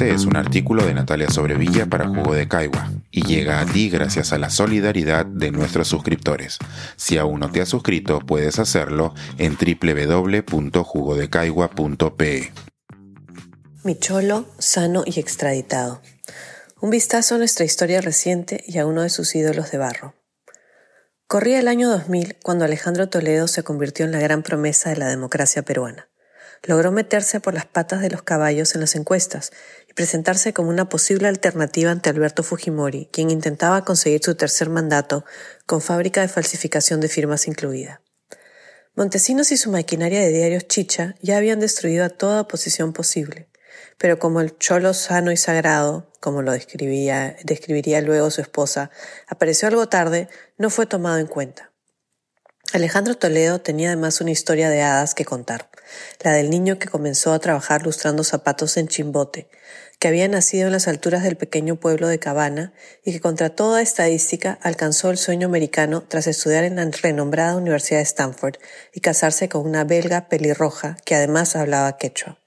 siguiente es un artículo de Natalia Sobrevilla para Jugo de Caigua y llega a ti gracias a la solidaridad de nuestros suscriptores. Si aún no te has suscrito, puedes hacerlo en www.jugodecaigua.pe. Mi cholo, sano y extraditado. Un vistazo a nuestra historia reciente y a uno de sus ídolos de barro. Corría el año 2000 cuando Alejandro Toledo se convirtió en la gran promesa de la democracia peruana logró meterse por las patas de los caballos en las encuestas presentarse como una posible alternativa ante Alberto Fujimori, quien intentaba conseguir su tercer mandato con fábrica de falsificación de firmas incluida. Montesinos y su maquinaria de diarios chicha ya habían destruido a toda oposición posible, pero como el cholo sano y sagrado, como lo describía, describiría luego su esposa, apareció algo tarde, no fue tomado en cuenta. Alejandro Toledo tenía además una historia de hadas que contar, la del niño que comenzó a trabajar lustrando zapatos en Chimbote, que había nacido en las alturas del pequeño pueblo de Cabana y que contra toda estadística alcanzó el sueño americano tras estudiar en la renombrada Universidad de Stanford y casarse con una belga pelirroja que además hablaba quechua.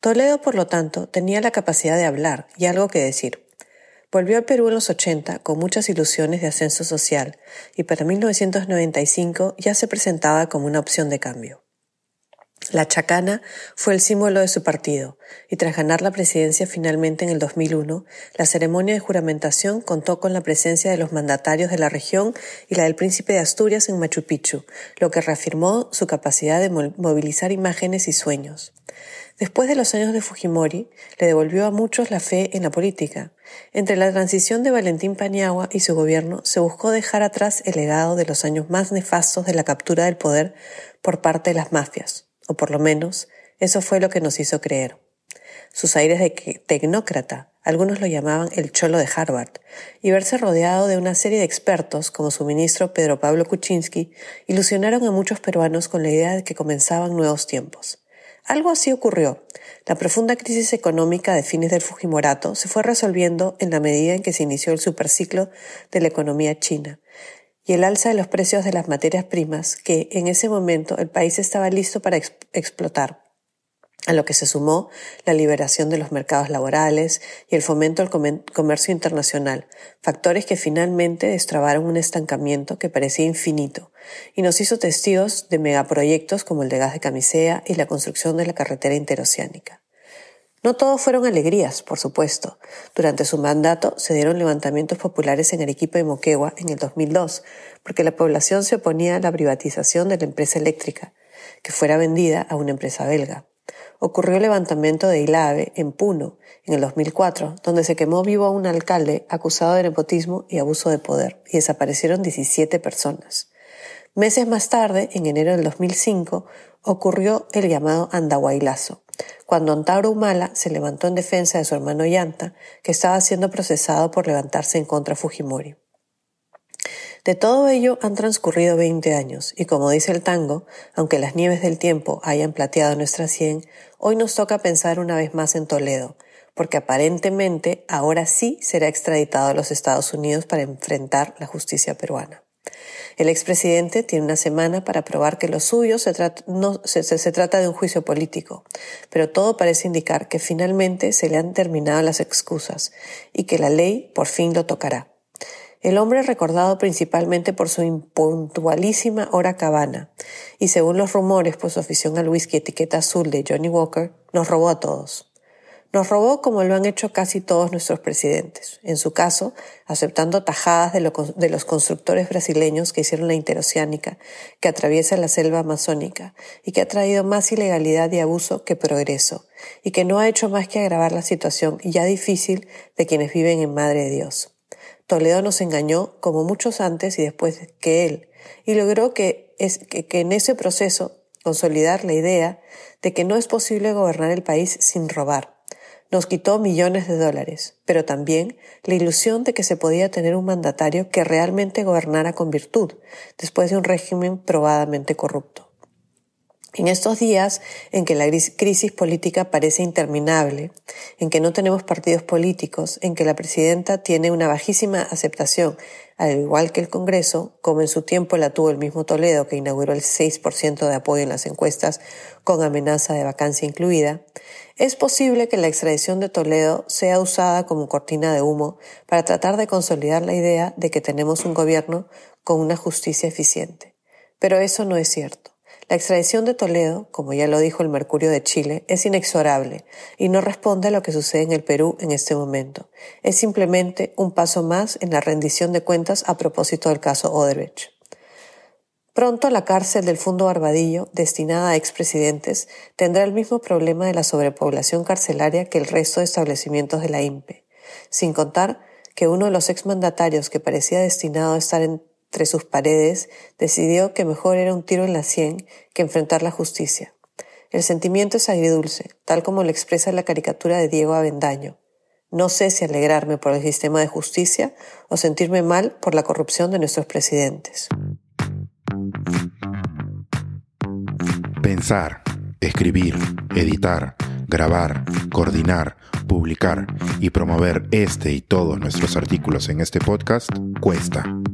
Toledo, por lo tanto, tenía la capacidad de hablar y algo que decir. Volvió al Perú en los 80 con muchas ilusiones de ascenso social y para 1995 ya se presentaba como una opción de cambio. La chacana fue el símbolo de su partido y tras ganar la presidencia finalmente en el 2001, la ceremonia de juramentación contó con la presencia de los mandatarios de la región y la del príncipe de Asturias en Machu Picchu, lo que reafirmó su capacidad de movilizar imágenes y sueños. Después de los años de Fujimori, le devolvió a muchos la fe en la política. Entre la transición de Valentín Paniagua y su gobierno se buscó dejar atrás el legado de los años más nefastos de la captura del poder por parte de las mafias, o por lo menos eso fue lo que nos hizo creer. Sus aires de tecnócrata, algunos lo llamaban el cholo de Harvard, y verse rodeado de una serie de expertos como su ministro Pedro Pablo Kuczynski, ilusionaron a muchos peruanos con la idea de que comenzaban nuevos tiempos. Algo así ocurrió. La profunda crisis económica de fines del Fujimorato se fue resolviendo en la medida en que se inició el superciclo de la economía china y el alza de los precios de las materias primas que en ese momento el país estaba listo para explotar a lo que se sumó la liberación de los mercados laborales y el fomento al comercio internacional, factores que finalmente destrabaron un estancamiento que parecía infinito y nos hizo testigos de megaproyectos como el de gas de camisea y la construcción de la carretera interoceánica. No todos fueron alegrías, por supuesto. Durante su mandato se dieron levantamientos populares en Arequipa y Moquegua en el 2002, porque la población se oponía a la privatización de la empresa eléctrica, que fuera vendida a una empresa belga ocurrió el levantamiento de Ilave en Puno en el 2004, donde se quemó vivo a un alcalde acusado de nepotismo y abuso de poder, y desaparecieron 17 personas. Meses más tarde, en enero del 2005, ocurrió el llamado Andahuaylazo, cuando Antauro Humala se levantó en defensa de su hermano Yanta, que estaba siendo procesado por levantarse en contra de Fujimori. De todo ello han transcurrido 20 años y como dice el tango, aunque las nieves del tiempo hayan plateado nuestra sien, hoy nos toca pensar una vez más en Toledo, porque aparentemente ahora sí será extraditado a los Estados Unidos para enfrentar la justicia peruana. El expresidente tiene una semana para probar que lo suyo se trata, no, se trata de un juicio político, pero todo parece indicar que finalmente se le han terminado las excusas y que la ley por fin lo tocará. El hombre recordado principalmente por su impuntualísima hora cabana, y según los rumores por su afición al whisky etiqueta azul de Johnny Walker, nos robó a todos. Nos robó como lo han hecho casi todos nuestros presidentes, en su caso, aceptando tajadas de, de, los constructores brasileños que hicieron la interoceánica, que atraviesa la selva amazónica, y que ha traído más ilegalidad y abuso que progreso, y que no ha hecho más que agravar la situación ya difícil de quienes viven en Madre de Dios. Toledo nos engañó como muchos antes y después que él, y logró que, en ese proceso consolidar la idea de que no es posible gobernar el país sin robar. Nos quitó millones de dólares, pero también la ilusión de que se podía tener un mandatario que realmente gobernara con virtud, después de un régimen probadamente corrupto. En estos días en que la crisis política parece interminable, en que no tenemos partidos políticos, en que la presidenta tiene una bajísima aceptación, al igual que el Congreso, como en su tiempo la tuvo el mismo Toledo, que inauguró el 6% de apoyo en las encuestas con amenaza de vacancia incluida, es posible que la extradición de Toledo sea usada como cortina de humo para tratar de consolidar la idea de que tenemos un gobierno con una justicia eficiente. Pero eso no es cierto. La extradición de Toledo, como ya lo dijo el Mercurio de Chile, es inexorable y no responde a lo que sucede en el Perú en este momento. Es simplemente un paso más en la rendición de cuentas a propósito del caso Odebrecht. Pronto la cárcel del Fondo Barbadillo, destinada a expresidentes, tendrá el mismo problema de la sobrepoblación carcelaria que el resto de establecimientos de la INPE, sin contar que uno de los exmandatarios que parecía destinado a estar en entre sus paredes, decidió que mejor era un tiro en la sien que enfrentar la justicia. El sentimiento es agridulce, tal como lo expresa la caricatura de Diego Avendaño. No sé si alegrarme por el sistema de justicia o sentirme mal por la corrupción de nuestros presidentes. Pensar, escribir, editar, grabar, coordinar, publicar y promover este y todos nuestros artículos en este podcast cuesta